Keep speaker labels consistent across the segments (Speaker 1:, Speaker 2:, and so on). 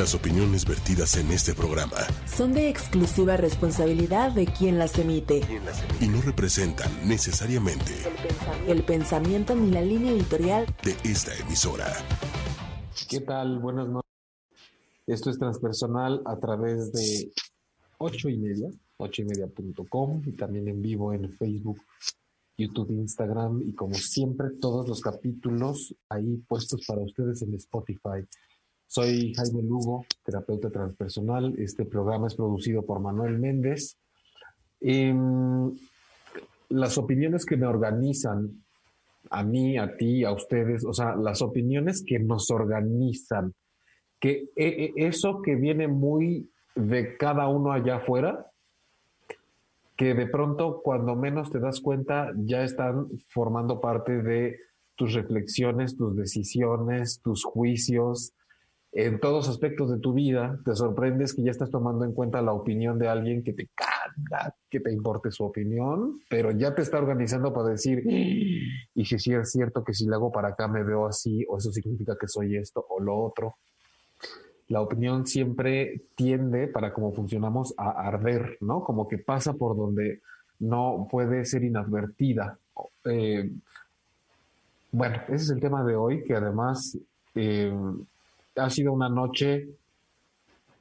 Speaker 1: Las opiniones vertidas en este programa
Speaker 2: son de exclusiva responsabilidad de quien las emite
Speaker 1: y no representan necesariamente
Speaker 2: el pensamiento ni la línea editorial
Speaker 1: de esta emisora.
Speaker 3: ¿Qué tal? Buenas noches. Esto es transpersonal a través de ocho y media, ocho y media.com y también en vivo en Facebook, YouTube, Instagram y como siempre todos los capítulos ahí puestos para ustedes en Spotify. Soy Jaime Lugo, terapeuta transpersonal. Este programa es producido por Manuel Méndez. Em, las opiniones que me organizan, a mí, a ti, a ustedes, o sea, las opiniones que nos organizan, que e, e, eso que viene muy de cada uno allá afuera, que de pronto cuando menos te das cuenta ya están formando parte de tus reflexiones, tus decisiones, tus juicios, en todos aspectos de tu vida, te sorprendes que ya estás tomando en cuenta la opinión de alguien que te canta, que te importe su opinión, pero ya te está organizando para decir, y si es cierto que si le hago para acá me veo así, o eso significa que soy esto o lo otro. La opinión siempre tiende, para cómo funcionamos, a arder, ¿no? Como que pasa por donde no puede ser inadvertida. Eh, bueno, ese es el tema de hoy, que además eh, ha sido una noche,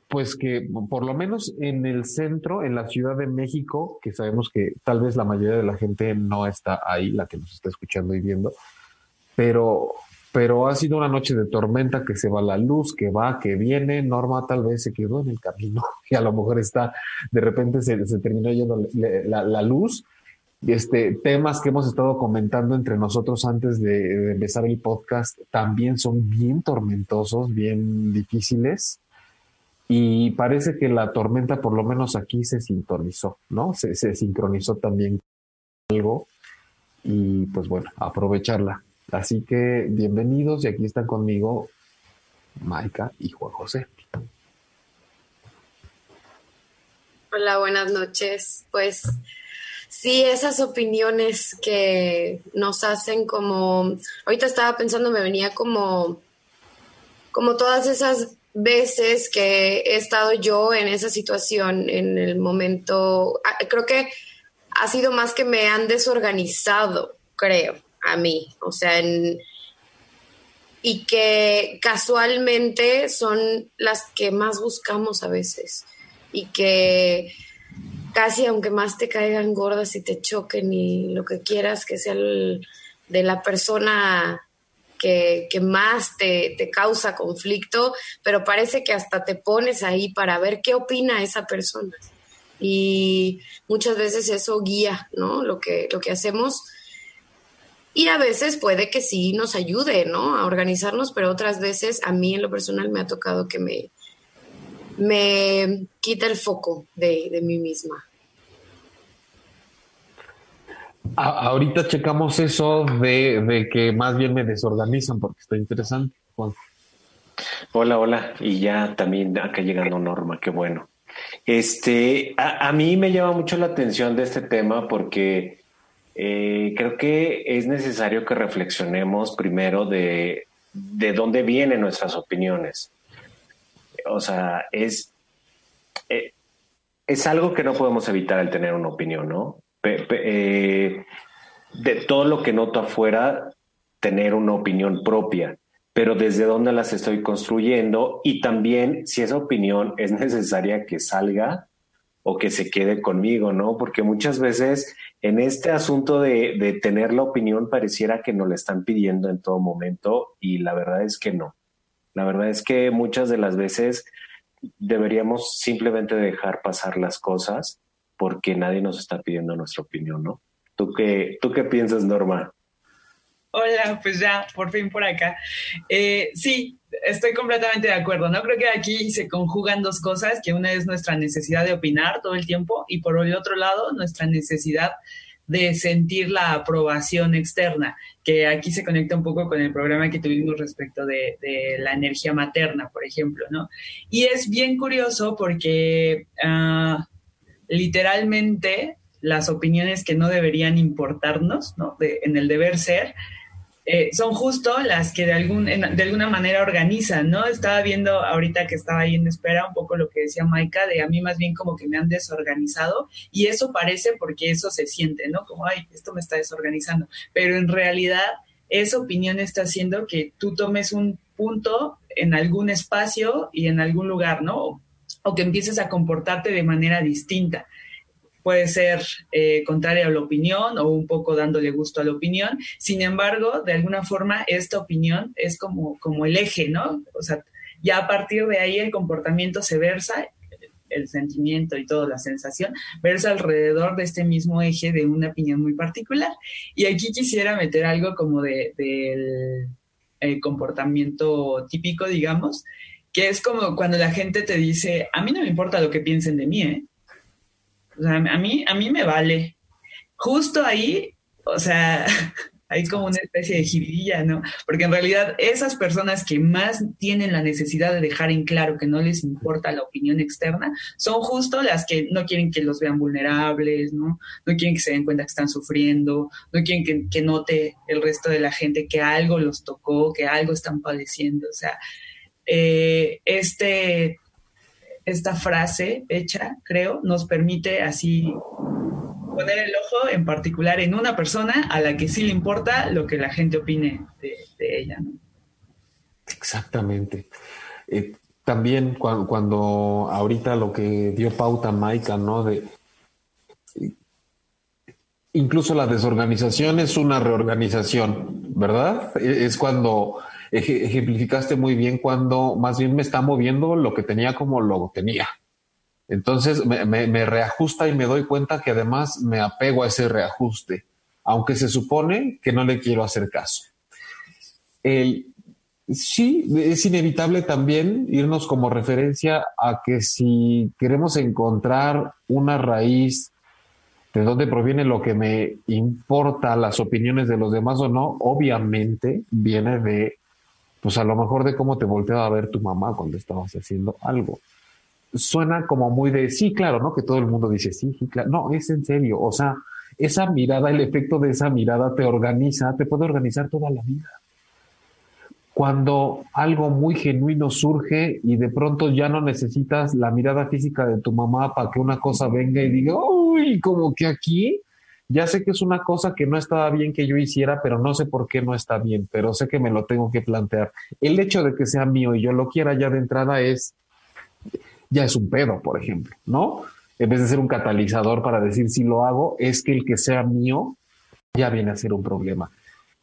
Speaker 3: pues que por lo menos en el centro, en la Ciudad de México, que sabemos que tal vez la mayoría de la gente no está ahí, la que nos está escuchando y viendo, pero, pero ha sido una noche de tormenta que se va la luz, que va, que viene. Norma tal vez se quedó en el camino y a lo mejor está, de repente se, terminó yendo la, la luz este, temas que hemos estado comentando entre nosotros antes de, empezar el podcast también son bien tormentosos, bien difíciles. Y parece que la tormenta, por lo menos aquí, se sintonizó, ¿no? Se, se sincronizó también algo. Y pues bueno, aprovecharla. Así que bienvenidos y aquí están conmigo Maika y Juan José.
Speaker 4: Hola, buenas noches. Pues Sí, esas opiniones que nos hacen como, ahorita estaba pensando, me venía como, como todas esas veces que he estado yo en esa situación, en el momento, ah, creo que ha sido más que me han desorganizado, creo, a mí, o sea, y que casualmente son las que más buscamos a veces y que casi aunque más te caigan gordas y te choquen y lo que quieras que sea de la persona que, más te, te, causa conflicto, pero parece que hasta te pones ahí para ver qué opina esa persona. Y muchas veces eso guía, ¿no? Lo que, lo que hacemos. Y a veces puede que sí nos ayude, ¿no? A organizarnos, pero otras veces a mí en lo personal me ha tocado que me, me quita el foco de, de mí misma.
Speaker 3: Ahorita checamos eso de, de, que más bien me desorganizan porque está interesante.
Speaker 5: Hola, hola. Y ya también acá llegando Norma, qué bueno. Este, a, mí me llama mucho la atención de este tema porque eh, creo que es necesario que reflexionemos primero de, de dónde vienen nuestras opiniones o sea, es, eh, es algo que no podemos evitar el tener una opinión, ¿no? Eh, de todo lo que noto afuera, tener una opinión propia, pero desde dónde las estoy construyendo y también si esa opinión es necesaria que salga o que se quede conmigo, ¿no? Porque muchas veces en este asunto de, de tener la opinión pareciera que nos la están pidiendo en todo momento y la verdad es que no. La verdad es que muchas de las veces deberíamos simplemente dejar pasar las cosas porque nadie nos está pidiendo nuestra opinión, ¿no? ¿Tú qué, tú qué piensas, Norma?
Speaker 6: Hola, pues ya, por fin por acá. Eh, sí, estoy completamente de acuerdo, ¿no? Creo que aquí se conjugan dos cosas, que una es nuestra necesidad de opinar todo el tiempo y por el otro lado, nuestra necesidad de sentir la aprobación externa, que aquí se conecta un poco con el programa que tuvimos respecto de, la energía materna, por ejemplo, ¿no? Y es bien curioso porque ah, literalmente las opiniones que no deberían importarnos, ¿no? en el deber ser, eh, son justo las que de, algún, de alguna manera organizan, ¿no? Estaba viendo ahorita que estaba ahí en espera un poco lo que decía Maika, de a mí más bien como que me han desorganizado y eso parece porque eso se siente, ¿no? Como, ay, esto me está desorganizando, pero en realidad esa opinión está haciendo que tú tomes un punto en algún espacio y en algún lugar, ¿no? O que empieces a comportarte de manera distinta puede ser eh, contraria a la opinión o un poco dándole gusto a la opinión. Sin embargo, de alguna forma, esta opinión es como, como el eje, ¿no? O sea, ya a partir de ahí el comportamiento se versa, el sentimiento y toda la sensación, versa alrededor de este mismo eje de una opinión muy particular. Y aquí quisiera meter algo como del de, comportamiento típico, digamos, que es como cuando la gente te dice, a mí no me importa lo que piensen de mí, ¿eh? O sea, a mí, a mí me vale. Justo ahí, o sea, hay como una especie de jirilla, ¿no? Porque en realidad esas personas que más tienen la necesidad de dejar en claro que no les importa la opinión externa, son justo las que no quieren que los vean vulnerables, ¿no? No quieren que se den cuenta que están sufriendo, no quieren que, note el resto de la gente que algo los tocó, que algo están padeciendo. O sea, eh, este esta frase hecha, creo, nos permite así poner el ojo en particular en una persona a la que sí le importa lo que la gente opine de, ella.
Speaker 3: Exactamente. Eh, también cuando, ahorita lo que dio pauta Maika, ¿no? De incluso la desorganización es una reorganización, ¿verdad? E, es cuando ejemplificaste muy bien cuando más bien me está moviendo lo que tenía como lo tenía. Entonces me, reajusta y me doy cuenta que además me apego a ese reajuste, aunque se supone que no le quiero hacer caso. sí, es inevitable también irnos como referencia a que si queremos encontrar una raíz de dónde proviene lo que me importa, las opiniones de los demás o no, obviamente viene de pues a lo mejor de cómo te volteaba a ver tu mamá cuando estabas haciendo algo. Suena como muy de, sí, claro, ¿no? Que todo el mundo dice, sí, sí, claro. No, es en serio. O sea, esa mirada, el efecto de esa mirada te organiza, te puede organizar toda la vida. Cuando algo muy genuino surge y de pronto ya no necesitas la mirada física de tu mamá para que una cosa venga y diga, uy, como que aquí ya sé que es una cosa que no estaba bien que yo hiciera, pero no sé por qué no está bien, pero sé que me lo tengo que plantear. El hecho de que sea mío y yo lo quiera ya de entrada es, ya es un pedo, por ejemplo, ¿no? En vez de ser un catalizador para decir si lo hago, es que el que sea mío ya viene a ser un problema.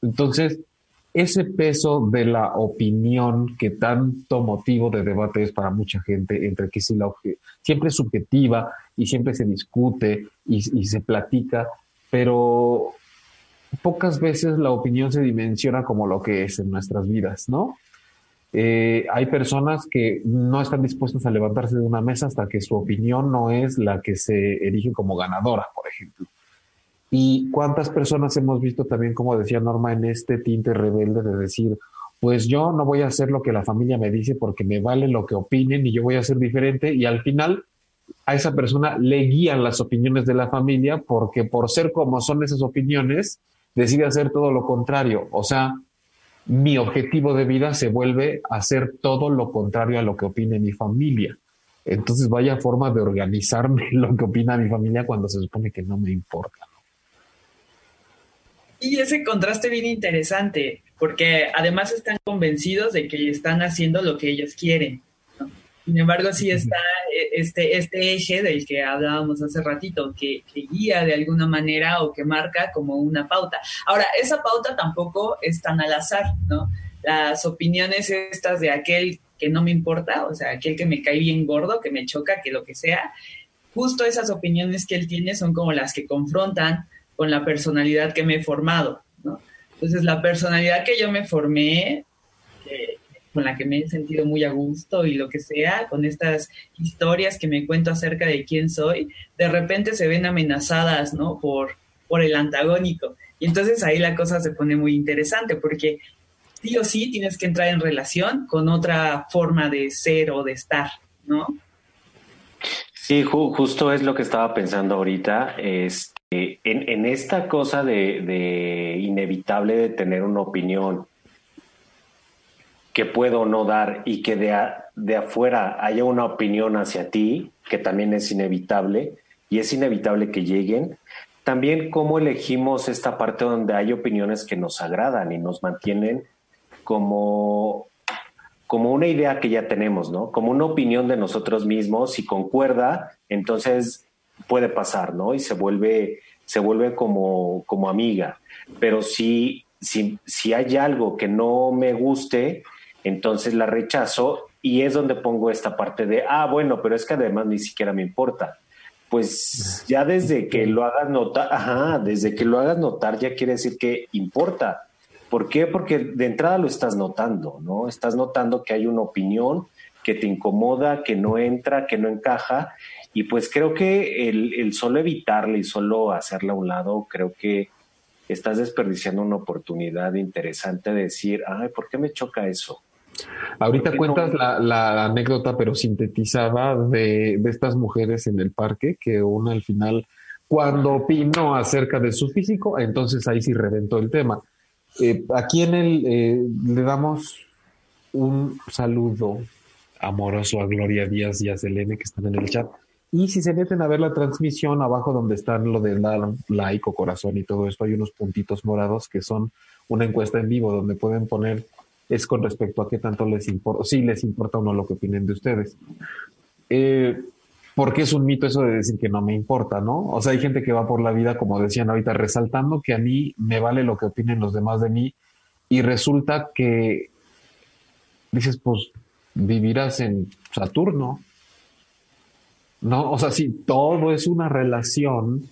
Speaker 3: Entonces, ese peso de la opinión que tanto motivo de debate es para mucha gente, entre que si la siempre es subjetiva y siempre se discute y se platica, pero pocas veces la opinión se dimensiona como lo que es en nuestras vidas, ¿no? Eh, hay personas que no están dispuestas a levantarse de una mesa hasta que su opinión no es la que se erige como ganadora, por ejemplo. Y cuántas personas hemos visto también, como decía Norma, en este tinte rebelde de decir, pues yo no voy a hacer lo que la familia me dice porque me vale lo que opinen y yo voy a ser diferente y al final a esa persona le guían las opiniones de la familia porque por ser como son esas opiniones, decide hacer todo lo contrario. O sea, mi objetivo de vida se vuelve hacer todo lo contrario a lo que opine mi familia. Entonces vaya forma de organizarme lo que opina mi familia cuando se supone que no me importa.
Speaker 6: Y ese contraste bien interesante, porque además están convencidos de que están haciendo lo que ellos quieren. Sin embargo, sí está e, este, este eje del que hablábamos hace ratito, que, guía de alguna manera o que marca como una pauta. Ahora, esa pauta tampoco es tan al azar, ¿no? Las opiniones estas de aquel que no me importa, o sea, aquel que me cae bien gordo, que me choca, que lo que sea, justo esas opiniones que él tiene son como las que confrontan con la personalidad que me he formado, ¿no? Entonces, la personalidad que yo me formé, con la que me he sentido muy a gusto y lo que sea, con estas historias que me cuento acerca de quién soy, de repente se ven amenazadas, ¿no? Por, por el antagónico. Y entonces ahí la cosa se pone muy interesante porque sí o sí tienes que entrar en relación con otra forma de ser o de estar, ¿no?
Speaker 5: Sí, justo es lo que estaba pensando ahorita. Es eh, en, esta cosa de, inevitable de tener una opinión que puedo no dar y que de, de afuera haya una opinión hacia ti, que también es inevitable, y es inevitable que lleguen, también cómo elegimos esta parte donde hay opiniones que nos agradan y nos mantienen como, como una idea que ya tenemos, ¿no? Como una opinión de nosotros mismos, si concuerda, entonces puede pasar, ¿no? Y se vuelve, se vuelve como, como amiga. Pero si, si, si hay algo que no me guste, entonces la rechazo y es donde pongo esta parte de, ah, bueno, pero es que además ni siquiera me importa. Pues ya desde que lo hagas notar, ajá, desde que lo hagas notar ya quiere decir que importa. ¿Por qué? Porque de entrada lo estás notando, ¿no? Estás notando que hay una opinión que te incomoda, que no entra, que no encaja, y pues creo que el, solo evitarle y solo hacerla a un lado, creo que estás desperdiciando una oportunidad interesante de decir, ay, ¿por qué me choca eso?
Speaker 3: Ahorita cuentas la, anécdota, pero sintetizada, de, estas mujeres en el parque, que una al final, cuando opinó acerca de su físico, entonces ahí sí reventó el tema. Eh, aquí en el eh, le damos un saludo amoroso a Gloria Díaz y a Selene que están en el chat. Y si se meten a ver la transmisión, abajo donde están lo de dar like o corazón y todo esto, hay unos puntitos morados que son una encuesta en vivo donde pueden poner es con respecto a qué tanto les importa, si les importa o no lo que opinen de ustedes. Eh, porque es un mito eso de decir que no me importa, ¿no? O sea, hay gente que va por la vida, como decían ahorita, resaltando que a mí me vale lo que opinen los demás de mí y resulta que dices, pues vivirás en Saturno, ¿no? O sea, si todo es una relación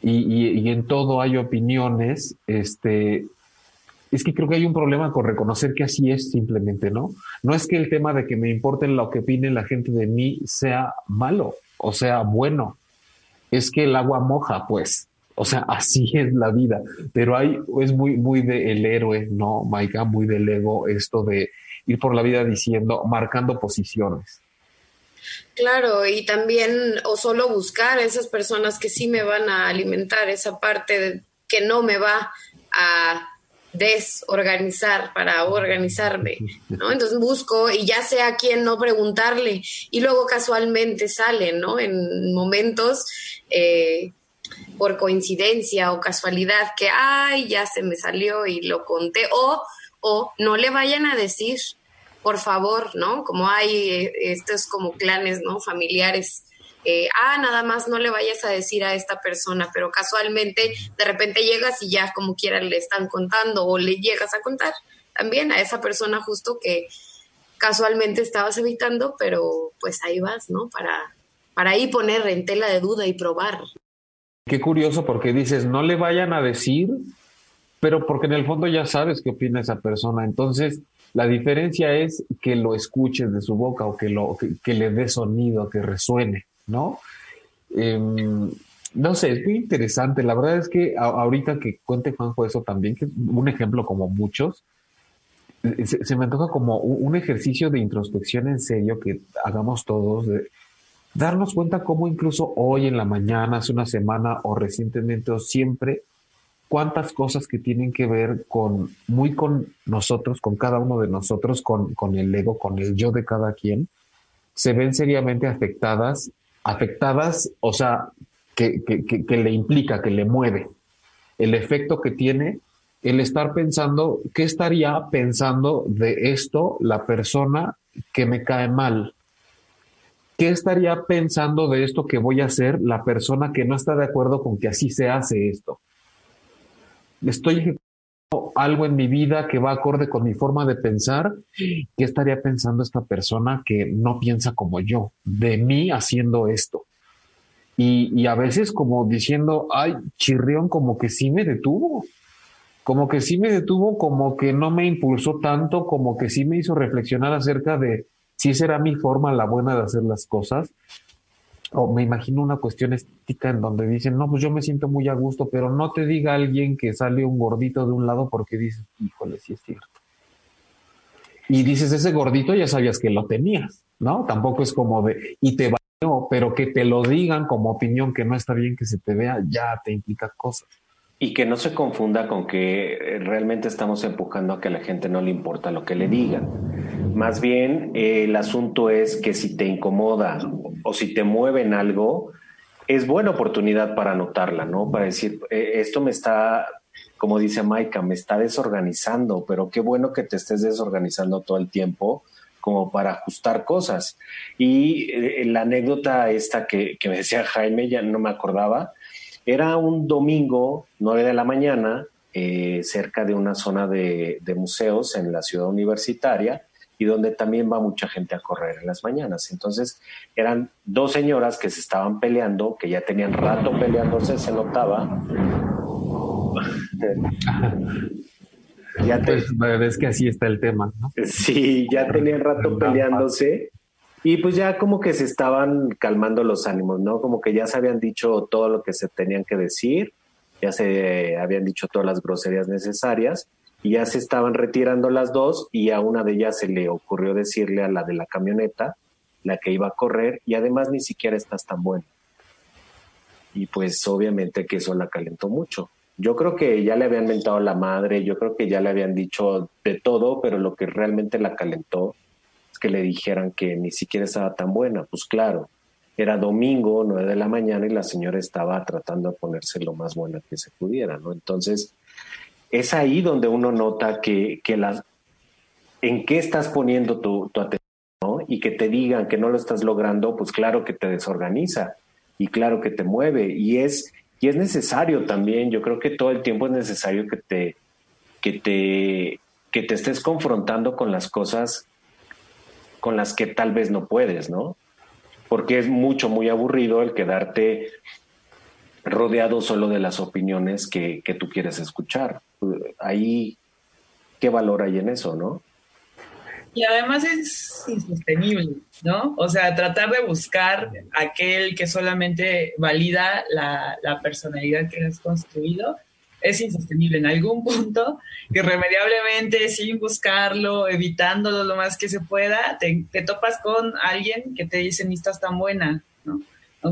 Speaker 3: y, y, en todo hay opiniones, este, es que creo que hay un problema con reconocer que así es simplemente, ¿no? No es que el tema de que me importe lo que opine la gente de mí sea malo o sea bueno, es que el agua moja, pues. O sea, así es la vida. Pero hay, es muy, muy del héroe, ¿no, Maika? Muy del ego esto de ir por la vida diciendo, marcando posiciones.
Speaker 4: Claro, y también, o solo buscar a esas personas que sí me van a alimentar, esa parte que no me va a desorganizar para organizarme, ¿no? Entonces busco y ya sé a quién no preguntarle y luego casualmente sale, ¿no? En momentos eh, por coincidencia o casualidad que, ay, ya se me salió y lo conté o, o no le vayan a decir, por favor, ¿no? Como hay eh, estos como clanes, ¿no? Familiares ah, nada más no le vayas a decir a esta persona, pero casualmente de repente llegas y ya como quiera le están contando o le llegas a contar también a esa persona justo que casualmente estabas evitando, pero pues ahí vas, ¿no? Para, para ahí poner en tela de duda y probar.
Speaker 3: Qué curioso porque dices, no le vayan a decir, pero porque en el fondo ya sabes qué opina esa persona. Entonces, la diferencia es que lo escuches de su boca o que, lo, que le dé sonido, que resuene. ¿No? Em, no sé, es muy interesante. La verdad es que ahorita que cuente Juanjo eso también, que un ejemplo como muchos, eh, se, me antoja como un, ejercicio de introspección en serio que hagamos todos, de darnos cuenta cómo incluso hoy en la mañana, hace una semana o recientemente o siempre, cuántas cosas que tienen que ver con, muy con nosotros, con cada uno de nosotros, con, con el ego, con el yo de cada quien, se ven seriamente afectadas afectadas, o sea, que, le implica, que le mueve, el efecto que tiene el estar pensando, ¿qué estaría pensando de esto la persona que me cae mal? ¿Qué estaría pensando de esto que voy a hacer la persona que no está de acuerdo con que así se hace esto? Estoy algo en mi vida que va acorde con mi forma de pensar. ¿Qué estaría pensando esta persona que no piensa como yo de mí haciendo esto? Y, a veces como diciendo, ay, chirrión, como que sí me detuvo, como que sí me detuvo, como que no me impulsó tanto, como que sí me hizo reflexionar acerca de si será mi forma la buena de hacer las cosas. O me imagino una cuestión estética en donde dicen, no, pues yo me siento muy a gusto, pero no te diga alguien que sale un gordito de un lado porque dices, híjole, sí es cierto. Y dices, ese gordito ya sabías que lo tenías, ¿no? Tampoco es como de, y te va pero que te lo digan como opinión que no está bien que se te vea, ya te implica cosas.
Speaker 5: Y que no se confunda con que eh, realmente estamos empujando a que a la gente no le importa lo que le digan. Más bien, eh, el asunto es que si te incomoda o si te mueve en algo, es buena oportunidad para anotarla, ¿no? Para decir, eh, esto me está, como dice Maika, me está desorganizando, pero qué bueno que te estés desorganizando todo el tiempo como para ajustar cosas. Y la anécdota esta que, que me decía Jaime, ya no me acordaba, era un domingo, 9 de la mañana, eh, cerca de una zona de, museos en la ciudad universitaria y donde también va mucha gente a correr en las mañanas. Entonces eran dos señoras que se estaban peleando, que ya tenían rato peleándose, se notaba.
Speaker 3: ya te... Pues que así está el tema, ¿no?
Speaker 5: Sí, ya tenían rato peleándose y pues ya como que se estaban calmando los ánimos, ¿no? Como que ya se habían dicho todo lo que se tenían que decir, ya se habían dicho todas las groserías necesarias y ya se estaban retirando las dos y a una de ellas se le ocurrió decirle a la de la camioneta, la que iba a correr, y además ni siquiera estás tan buena. Y pues obviamente que eso la calentó mucho. Yo creo que ya le habían mentado la madre, yo creo que ya le habían dicho de todo, pero lo que realmente la calentó que le dijeran que ni siquiera estaba tan buena. Pues claro, era domingo, nueve de la mañana y la señora estaba tratando de ponerse lo más buena que se pudiera, ¿no? Entonces, es ahí donde uno nota que, que las, en qué estás poniendo tu, tu atención, ¿no? Y que te digan que no lo estás logrando, pues claro que te desorganiza y claro que te mueve y es, y es necesario también, yo creo que todo el tiempo es necesario que te, que te, que te estés confrontando con las cosas con las que tal vez no puedes, ¿no? Porque es mucho, muy aburrido el quedarte rodeado solo de las opiniones que, que tú quieres escuchar. Ahí, ¿qué valor hay en eso, no?
Speaker 6: Y además es insostenible, ¿no? O sea, tratar de buscar aquel que solamente valida la, la personalidad que has construido es insostenible en algún punto, irremediablemente, sin buscarlo, evitándolo lo más que se pueda, te, topas con alguien que te dice, ni estás tan buena, ¿no?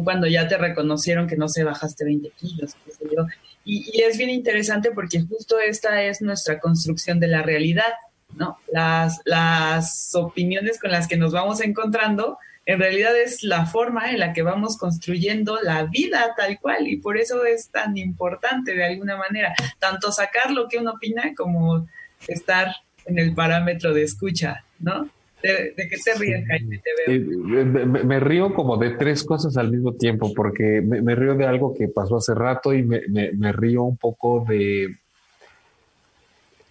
Speaker 6: Cuando ya te reconocieron que no se bajaste 20 kilos, qué sé yo. Y, y, es bien interesante porque justo esta es nuestra construcción de la realidad, ¿no? Las, las opiniones con las que nos vamos encontrando en realidad es la forma en la que vamos construyendo la vida tal cual y por eso es tan importante de alguna manera, tanto sacar lo que uno opina como estar en el parámetro de escucha, ¿no? ¿De, qué te ríes, Jaime? Te veo.
Speaker 3: Me, río como de tres cosas al mismo tiempo, porque me, río de algo que pasó hace rato y me, río un poco de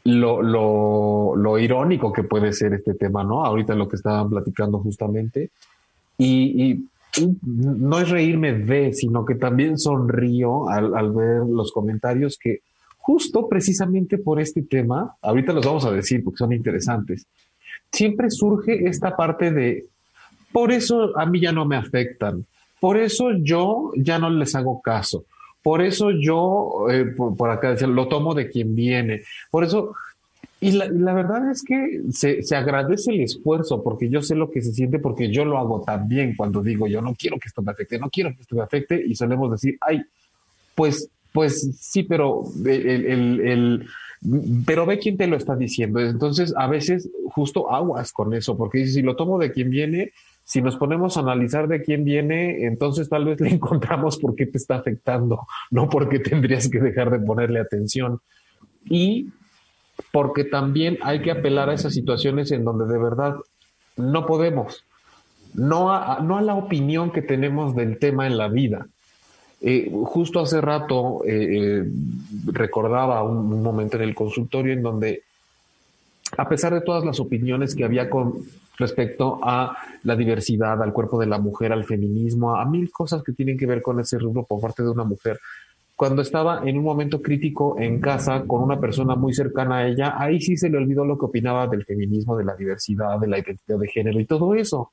Speaker 3: lo, lo, irónico que puede ser este tema, ¿no? Ahorita lo que estaban platicando justamente. Y, no es reírme de, sino que también sonrío al, ver los comentarios que justo precisamente por este tema, ahorita los vamos a decir porque son interesantes, siempre surge esta parte de, por eso a mí ya no me afectan, por eso yo ya no les hago caso, por eso yo, eh, por, acá decir, lo tomo de quien viene, por eso y la, la, verdad es que se, se, agradece el esfuerzo porque yo sé lo que se siente porque yo lo hago también cuando digo yo no quiero que esto me afecte, no quiero que esto me afecte y solemos decir, ay, pues, pues sí, pero el, el, el pero ve quién te lo está diciendo. Entonces, a veces justo aguas con eso, porque si lo tomo de quien viene, si nos ponemos a analizar de quién viene, entonces tal vez le encontramos por qué te está afectando, no porque tendrías que dejar de ponerle atención. Y porque también hay que apelar a esas situaciones en donde de verdad no podemos, no a, no a la opinión que tenemos del tema en la vida. Eh, justo hace rato eh, eh, recordaba un, momento en el consultorio en donde, a pesar de todas las opiniones que había con respecto a la diversidad, al cuerpo de la mujer, al feminismo, a mil cosas que tienen que ver con ese rubro por parte de una mujer, cuando estaba en un momento crítico en casa con una persona muy cercana a ella, ahí sí se le olvidó lo que opinaba del feminismo, de la diversidad, de la identidad de género y todo eso,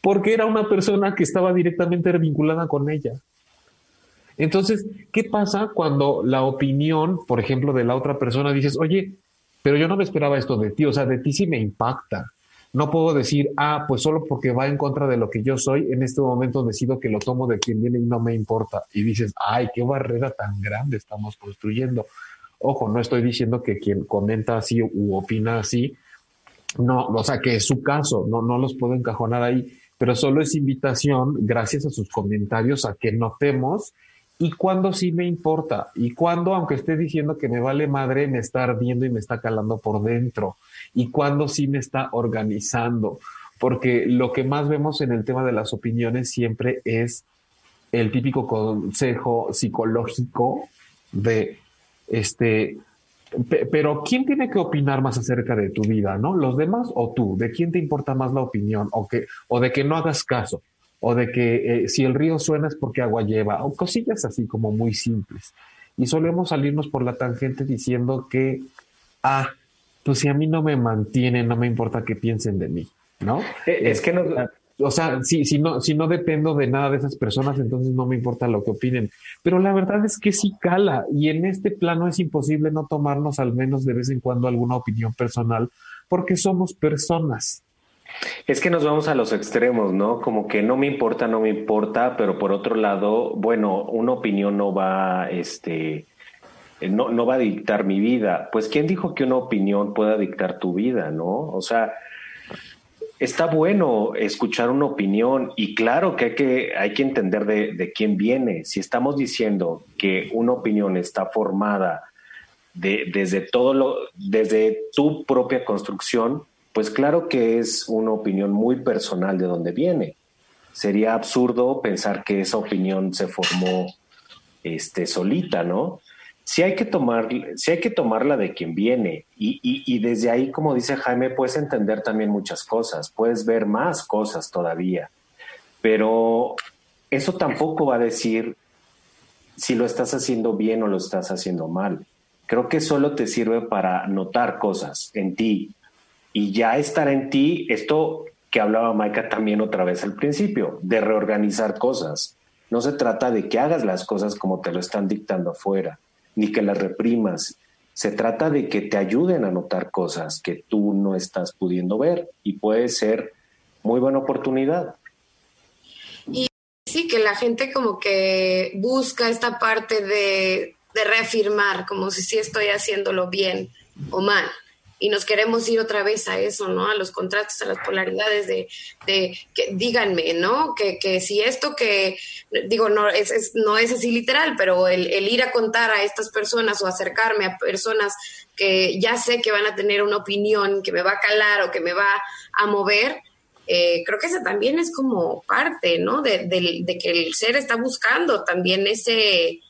Speaker 3: porque era una persona que estaba directamente vinculada con ella. Entonces, ¿qué pasa cuando la opinión, por ejemplo, de la otra persona dices, oye, pero yo no me esperaba esto de ti, o sea, de ti sí me impacta, No puedo decir, ah, pues solo porque va en contra de lo que yo soy, en este momento decido que lo tomo de quien viene y no me importa. Y dices, ay, qué barrera tan grande estamos construyendo. Ojo, no estoy diciendo que quien comenta así u opina así, no, o sea, que es su caso, no, no los puedo encajonar ahí, pero solo es invitación, gracias a sus comentarios, a que notemos y cuando sí me importa, y cuando, aunque esté diciendo que me vale madre, me está ardiendo y me está calando por dentro, y cuando sí me está organizando, porque lo que más vemos en el tema de las opiniones siempre es el típico consejo psicológico de este pero ¿quién tiene que opinar más acerca de tu vida, no? ¿Los demás o tú? ¿De quién te importa más la opinión? ¿O, que, o de que no hagas caso? ¿O de que eh, si el río suena es porque agua lleva? O cosillas así como muy simples. Y solemos salirnos por la tangente diciendo que, ah, pues si a mí no me mantienen, no me importa que piensen de mí, ¿no?
Speaker 5: Eh, es, que no,
Speaker 3: o sea, si, si, no, si no dependo de nada de esas personas, entonces no me importa lo que opinen. Pero la verdad es que sí cala y en este plano es imposible no tomarnos al menos de vez en cuando alguna opinión personal porque somos personas.
Speaker 5: Es que nos vamos a los extremos, ¿no? Como que no me importa, no me importa, pero por otro lado, bueno, una opinión no va, este, no, no va a dictar mi vida. Pues, ¿quién dijo que una opinión pueda dictar tu vida, no? O sea, está bueno escuchar una opinión y claro que hay que, hay que entender de, quién viene. Si estamos diciendo que una opinión está formada de, desde todo lo, desde tu propia construcción, pues claro que es una opinión muy personal de dónde viene. Sería absurdo pensar que esa opinión se formó este, solita, ¿no? sí hay que tomar, sí hay que tomarla de quien viene y, y, desde ahí, como dice Jaime, puedes entender también muchas cosas, puedes ver más cosas todavía, pero eso tampoco va a decir si lo estás haciendo bien o lo estás haciendo mal. Creo que solo te sirve para notar cosas en ti y ya estará en ti esto que hablaba Maika también otra vez al principio, de reorganizar cosas. No se trata de que hagas las cosas como te lo están dictando afuera ni que las reprimas. Se trata de que te ayuden a notar cosas que tú no estás pudiendo ver y puede ser muy buena oportunidad.
Speaker 4: Y sí, que la gente como que busca esta parte de, de reafirmar, como si sí estoy haciéndolo bien o mal y nos queremos ir otra vez a eso, ¿no? A los contrastes, a las polaridades de, de que díganme, ¿no? Que, que si esto que, digo, no es, no es así literal, pero el, ir a contar a estas personas o acercarme a personas que ya sé que van a tener una opinión que me va a calar o que me va a mover, eh, creo que esa también es como parte, ¿no? De, de que el ser está buscando también ese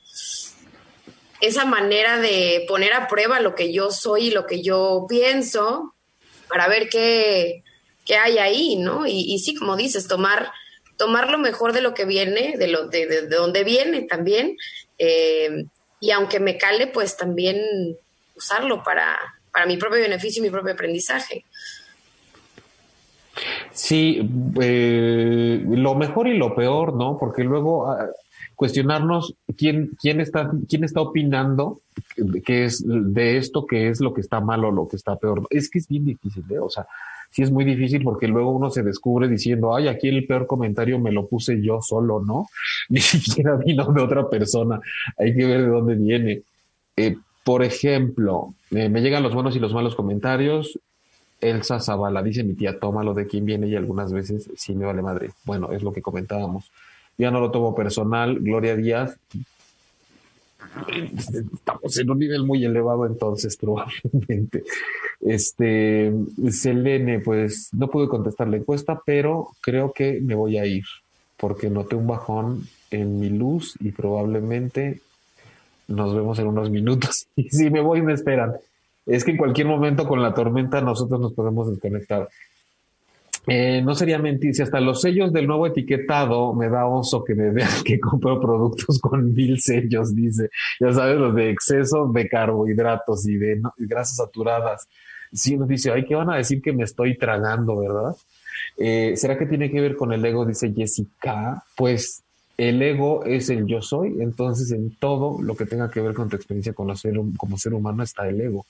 Speaker 4: esa manera de poner a prueba lo que yo soy y lo que yo pienso para ver qué, qué hay ahí, ¿no? Y, sí, como dices, tomar, tomar lo mejor de lo que viene, de, lo, de, de, donde viene también, eh, y aunque me cale, pues también usarlo para, para mi propio beneficio y mi propio aprendizaje.
Speaker 3: Sí, eh, lo mejor y lo peor, ¿no? Porque luego ah, cuestionarnos quién, quién, está, quién está opinando qué es de esto, qué es lo que está mal o lo que está peor. Es que es bien difícil, ¿eh? O sea, sí es muy difícil porque luego uno se descubre diciendo, ay, aquí el peor comentario me lo puse yo solo, ¿no? Ni siquiera vino de otra persona. Hay que ver de dónde viene. Eh, por ejemplo, eh, me llegan los buenos y los malos comentarios. Elsa Zavala dice mi tía, tómalo de quién viene y algunas veces sí me vale madre. Bueno, es lo que comentábamos ya no lo tomo personal, Gloria Díaz. Estamos en un nivel muy elevado entonces, probablemente. Este, Selene, pues no pude contestar la encuesta, pero creo que me voy a ir porque noté un bajón en mi luz y probablemente nos vemos en unos minutos. Y si me voy, me esperan. Es que en cualquier momento con la tormenta nosotros nos podemos desconectar. Eh, no sería mentir, si hasta los sellos del nuevo etiquetado me da oso que me vean que compro productos con mil sellos, dice. Ya sabes, los de exceso de carbohidratos y de grasas saturadas. Sí, nos dice, ay, ¿qué van a decir que me estoy tragando, verdad? Eh, ¿Será que tiene que ver con el ego? Dice Jessica. Pues el ego es el yo soy, entonces en todo lo que tenga que ver con tu experiencia con ser, como ser humano está el ego.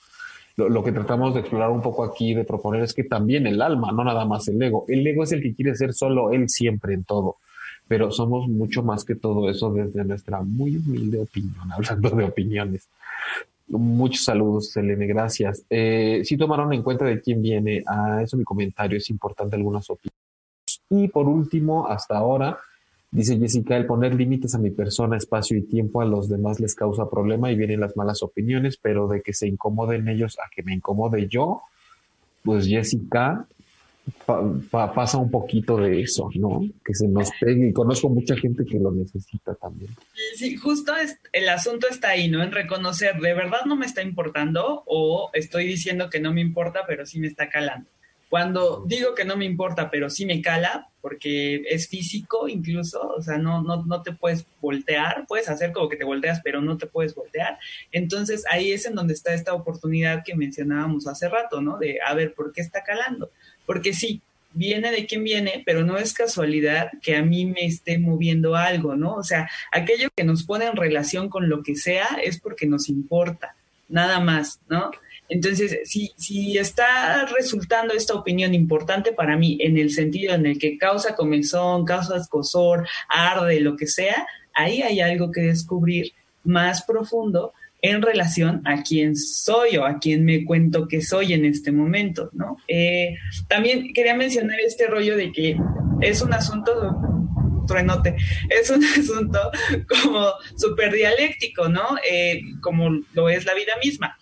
Speaker 3: Lo, que tratamos de explorar un poco aquí, de proponer, es que también el alma, no nada más el ego. El ego es el que quiere ser solo él siempre en todo, pero somos mucho más que todo eso desde nuestra muy humilde opinión, hablando de opiniones. Muchos saludos, Selene, gracias. Eh, si tomaron en cuenta de quién viene, a eso mi comentario es importante algunas opiniones. Y por último, hasta ahora, Dice Jessica, el poner límites a mi persona, espacio y tiempo a los demás les causa problema y vienen las malas opiniones, pero de que se incomoden ellos a que me incomode yo, pues Jessica pasa un poquito de eso, ¿no? Que se nos pegue y conozco mucha gente que lo necesita también.
Speaker 6: Sí, justo es, el asunto está ahí, ¿no? En reconocer, ¿de verdad no me está importando o estoy diciendo que no me importa, pero sí me está calando? Cuando digo que no me importa, pero sí me cala, porque es físico incluso, o sea, no, no, no te puedes voltear, puedes hacer como que te volteas, pero no te puedes voltear. Entonces ahí es en donde está esta oportunidad que mencionábamos hace rato, ¿no? De, a ver, ¿por qué está calando? Porque sí, viene de quien viene, pero no es casualidad que a mí me esté moviendo algo, ¿no? O sea, aquello que nos pone en relación con lo que sea es porque nos importa, nada más, ¿no? Entonces, si, si está resultando esta opinión importante para mí en el sentido en el que causa comezón, causa escosor, arde, lo que sea, ahí hay algo que descubrir más profundo en relación a quién soy o a quién me cuento que soy en este momento, ¿no? Eh, también quería mencionar este rollo de que es un asunto truenote, es un asunto como súper dialéctico, ¿no? Eh, como lo es la vida misma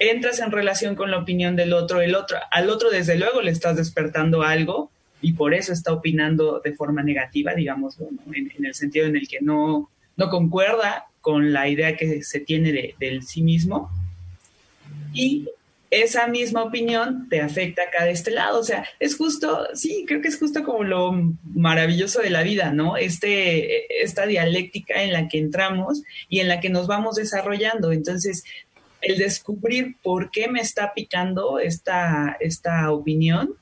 Speaker 6: entras en relación con la opinión del otro, el otro, al otro desde luego le estás despertando algo y por eso está opinando de forma negativa, digamos, en, el sentido en el que no, no concuerda con la idea que se tiene de, del sí mismo. Y esa misma opinión te afecta acá de este lado. O sea, es justo, sí, creo que es justo como lo maravilloso de la vida, ¿no? Este, esta dialéctica en la que entramos y en la que nos vamos desarrollando. Entonces, el descubrir por qué me está picando esta, esta opinión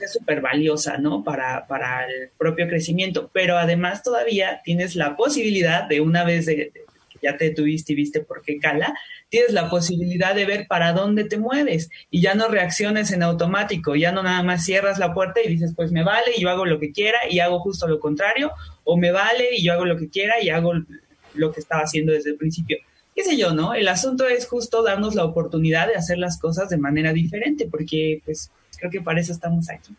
Speaker 6: es súper valiosa, ¿no? Para, para el propio crecimiento, pero además todavía tienes la posibilidad de una vez de, ya te tuviste y viste por qué cala, tienes la posibilidad de ver para dónde te mueves y ya no reacciones en automático, ya no nada más cierras la puerta y dices, pues me vale y yo hago lo que quiera y hago justo lo contrario, o me vale y yo hago lo que quiera y hago lo que estaba haciendo desde el principio qué sé yo, ¿no? El asunto es justo darnos la oportunidad de hacer las cosas de manera diferente, porque pues creo que para eso estamos aquí.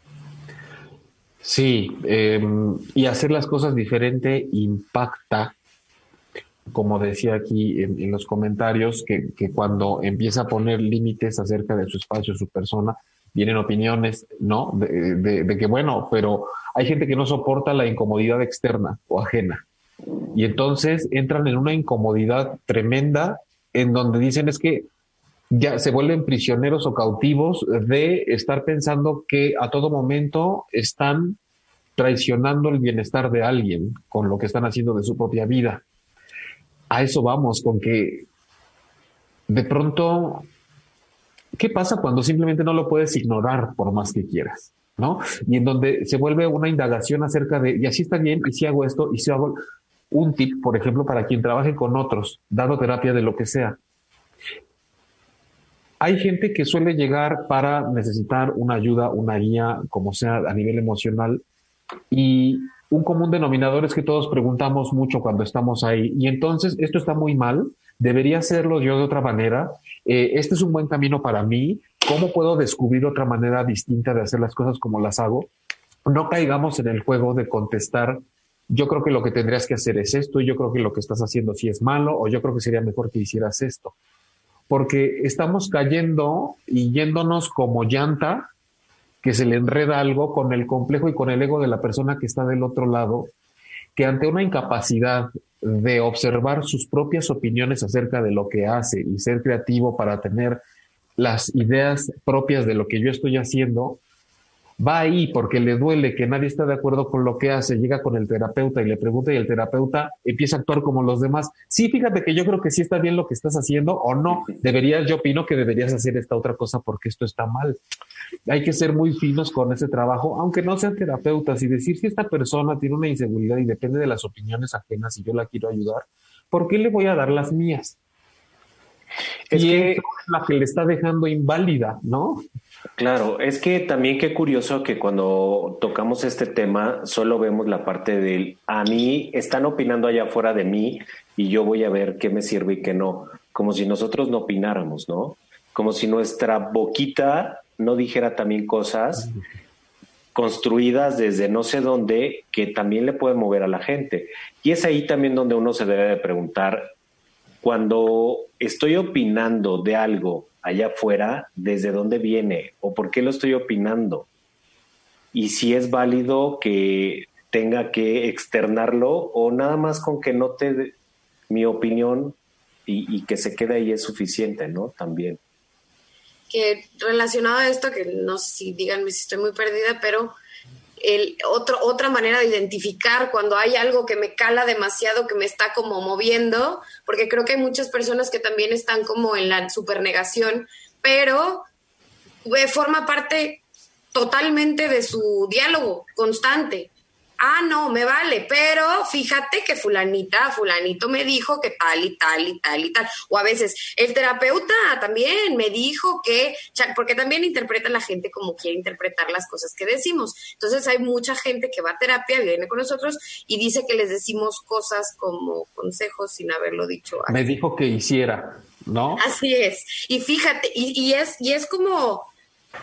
Speaker 3: Sí, em, y hacer las cosas diferente impacta, como decía aquí en, los comentarios, que, cuando empieza a poner límites acerca de su espacio, su persona, vienen opiniones, ¿no? de que, bueno, pero hay gente que no soporta la incomodidad externa o ajena. Y entonces entran en una incomodidad tremenda en donde dicen es que ya se vuelven prisioneros o cautivos de estar pensando que a todo momento están traicionando el bienestar de alguien con lo que están haciendo de su propia vida. A eso vamos, con que de pronto, ¿qué pasa cuando simplemente no lo puedes ignorar por más que quieras? ¿No? Y en donde se vuelve una indagación acerca de, y así está bien, y si hago esto, y si hago, un tip, por ejemplo, para quien trabaje con otros, dando terapia de lo que sea. Hay gente que suele llegar para necesitar una ayuda, una guía, como sea, a nivel emocional, y un común denominador es que todos preguntamos mucho cuando estamos ahí, y entonces esto está muy mal, debería hacerlo yo de otra manera, eh, este es un buen camino para mí, ¿cómo puedo descubrir otra manera distinta de hacer las cosas como las hago? No caigamos en el juego de contestar yo creo que lo que tendrías que hacer es esto, y yo creo que lo que estás haciendo sí es malo, o yo creo que sería mejor que hicieras esto. Porque estamos cayendo y yéndonos como llanta que se le enreda algo con el complejo y con el ego de la persona que está del otro lado, que ante una incapacidad de observar sus propias opiniones acerca de lo que hace y ser creativo para tener las ideas propias de lo que yo estoy haciendo, va ahí porque le duele que nadie está de acuerdo con lo que hace, llega con el terapeuta y le pregunta y el terapeuta empieza a actuar como los demás. Sí, fíjate que yo creo que sí está bien lo que estás haciendo o no. Deberías, yo opino que deberías hacer esta otra cosa porque esto está mal. Hay que ser muy finos con ese trabajo, aunque no sean terapeutas y decir si esta persona tiene una inseguridad y depende de las opiniones ajenas y yo la quiero ayudar, ¿por qué le voy a dar las mías? Es y que, es la que le está dejando inválida, ¿no?
Speaker 5: Claro, es que también qué curioso que cuando tocamos este tema solo vemos la parte del a mí están opinando allá afuera de mí y yo voy a ver qué me sirve y qué no, como si nosotros no opináramos, ¿no? Como si nuestra boquita no dijera también cosas construidas desde no sé dónde que también le pueden mover a la gente. Y es ahí también donde uno se debe de preguntar, cuando estoy opinando de algo allá afuera, ¿desde dónde viene? ¿O por qué lo estoy opinando? Y si es válido que tenga que externarlo o nada más con que note mi opinión y, que se quede ahí es suficiente, ¿no? También
Speaker 4: que relacionado a esto, que no sé si díganme si estoy muy perdida, pero el otro, otra manera de identificar cuando hay algo que me cala demasiado, que me está como moviendo, porque creo que hay muchas personas que también están como en la supernegación, pero eh, forma parte totalmente de su diálogo constante ah, no, me vale, pero fíjate que fulanita, fulanito me dijo que tal y tal y tal y tal. O a veces el terapeuta también me dijo que, porque también interpreta la gente como quiere interpretar las cosas que decimos. Entonces hay mucha gente que va a terapia, viene con nosotros y dice que les decimos cosas como consejos sin haberlo dicho.
Speaker 3: Me dijo que hiciera, ¿no?
Speaker 4: Así es. Y fíjate, y, y es, y es como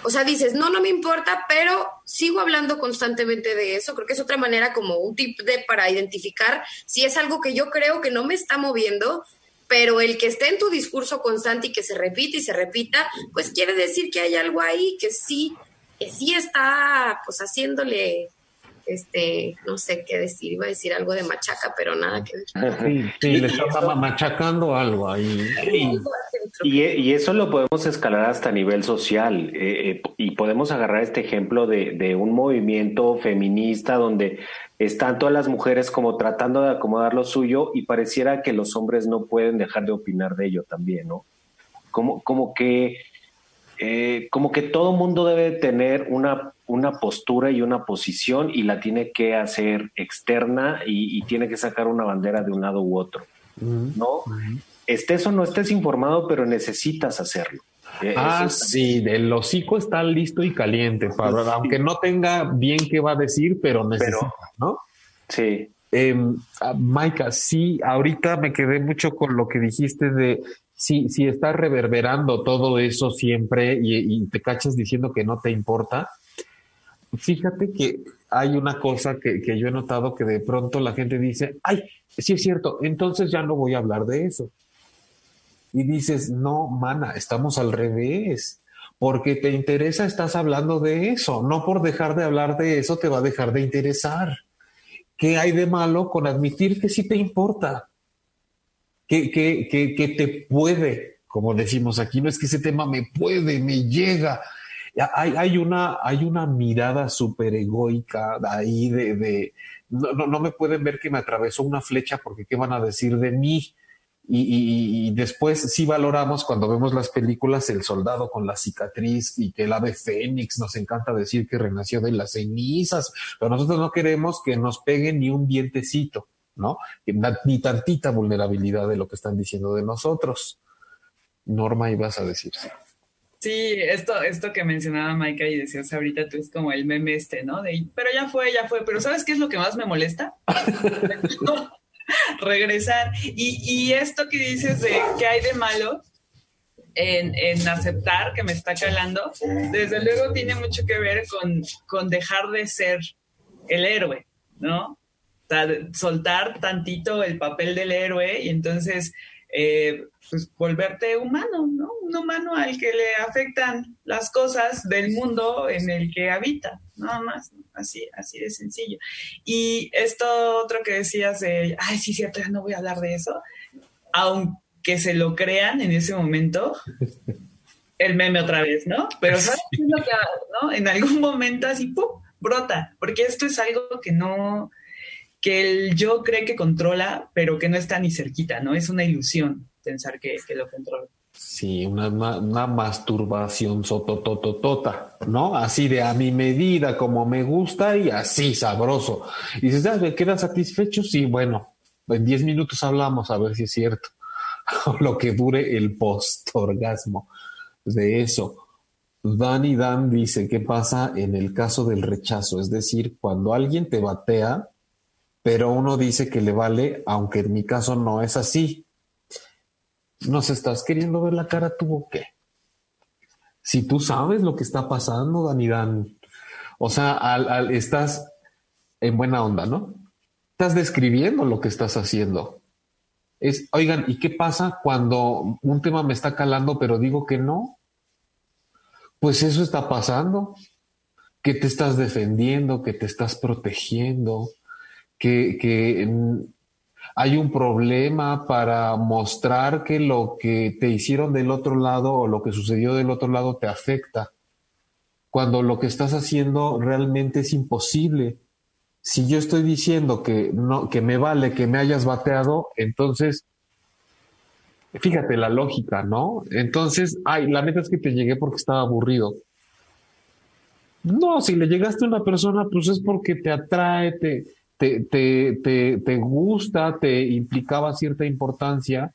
Speaker 4: o sea, dices, no, no me importa, pero sigo hablando constantemente de eso. Creo que es otra manera como un tip de para identificar si es algo que yo creo que no me está moviendo, pero el que esté en tu discurso constante y que se repite y se repita, pues quiere decir que hay algo ahí que sí, que sí está pues haciéndole este, no sé qué decir, iba a decir algo de machaca, pero nada que
Speaker 3: ver. Sí, le estaba machacando algo ahí.
Speaker 5: Y, eso lo podemos escalar hasta nivel social eh, eh, y podemos agarrar este ejemplo de, de, un movimiento feminista donde están todas las mujeres como tratando de acomodar lo suyo y pareciera que los hombres no pueden dejar de opinar de ello también, ¿no? Como, como que eh, como que todo mundo debe tener una, una postura y una posición y la tiene que hacer externa y, tiene que sacar una bandera de un lado u otro, ¿no? Estés o no estés informado, pero necesitas hacerlo.
Speaker 3: Eh, ah, sí, el hocico está listo y caliente, Pablo, aunque no tenga bien qué va a decir, pero necesita, ¿no?
Speaker 5: Sí.
Speaker 3: Eh, Maika, sí, ahorita me quedé mucho con lo que dijiste de si, si estás reverberando todo eso siempre y, te cachas diciendo que no te importa, fíjate que hay una cosa que, que, yo he notado que de pronto la gente dice, ay, sí es cierto, entonces ya no voy a hablar de eso. Y dices, no, mana, estamos al revés. Porque te interesa, estás hablando de eso. No por dejar de hablar de eso te va a dejar de interesar. ¿Qué hay de malo con admitir que sí te importa? Que, que, que, te puede, como decimos aquí, no es que ese tema me puede, me llega. Hay, hay, una, hay una mirada súper egoica ahí de, de no, no, me pueden ver que me atravesó una flecha porque qué van a decir de mí. Y, y, después sí valoramos cuando vemos las películas el soldado con la cicatriz y que el ave fénix nos encanta decir que renació de las cenizas, pero nosotros no queremos que nos peguen ni un dientecito. ¿No? Ni tantita vulnerabilidad de lo que están diciendo de nosotros. Norma, ibas a decir.
Speaker 6: Sí, esto, esto que mencionaba Maika y decías ahorita tú es como el meme este, ¿no? De, pero ya fue, ya fue, pero ¿sabes qué es lo que más me molesta? Regresar. Y, y, esto que dices de que hay de malo en, en, aceptar que me está calando, desde luego tiene mucho que ver con, con dejar de ser el héroe, ¿no? Soltar tantito el papel del héroe y entonces eh, pues volverte humano, ¿no? Un humano al que le afectan las cosas del mundo en el que habita, nada más, así, así de sencillo. Y esto otro que decías de, ay, sí, cierto, ya no voy a hablar de eso, aunque se lo crean en ese momento, el meme otra vez, ¿no? Pero ¿sabes lo que, ¿no? En algún momento así, ¡pum!, brota, porque esto es algo que no, que el yo cree que controla, pero que no está ni cerquita, ¿no? Es una ilusión pensar que, lo controla.
Speaker 3: Sí, una, una, masturbación sototototota, ¿no? Así de a mi medida, como me gusta y así sabroso. Y dices, ¿me queda satisfecho? Sí, bueno, en 10 minutos hablamos a ver si es cierto. lo que dure el post-orgasmo de eso. Danny Dan dice, ¿qué pasa en el caso del rechazo? Es decir, cuando alguien te batea, pero uno dice que le vale, aunque en mi caso no es así. ¿Nos estás queriendo ver la cara tú o qué? Si tú sabes lo que está pasando, Dani Dan, o sea, al, estás en buena onda, ¿no? Estás describiendo lo que estás haciendo. Es, oigan, ¿y qué pasa cuando un tema me está calando, pero digo que no? Pues eso está pasando, que te estás defendiendo, que te estás protegiendo, que, que hay un problema para mostrar que lo que te hicieron del otro lado o lo que sucedió del otro lado te afecta, cuando lo que estás haciendo realmente es imposible. Si yo estoy diciendo que no, que me vale que me hayas bateado, entonces Fíjate la lógica, ¿no? Entonces, ay, la neta es que te llegué porque estaba aburrido. No, si le llegaste a una persona, pues es porque te atrae, te, te, te, te, gusta, te implicaba cierta importancia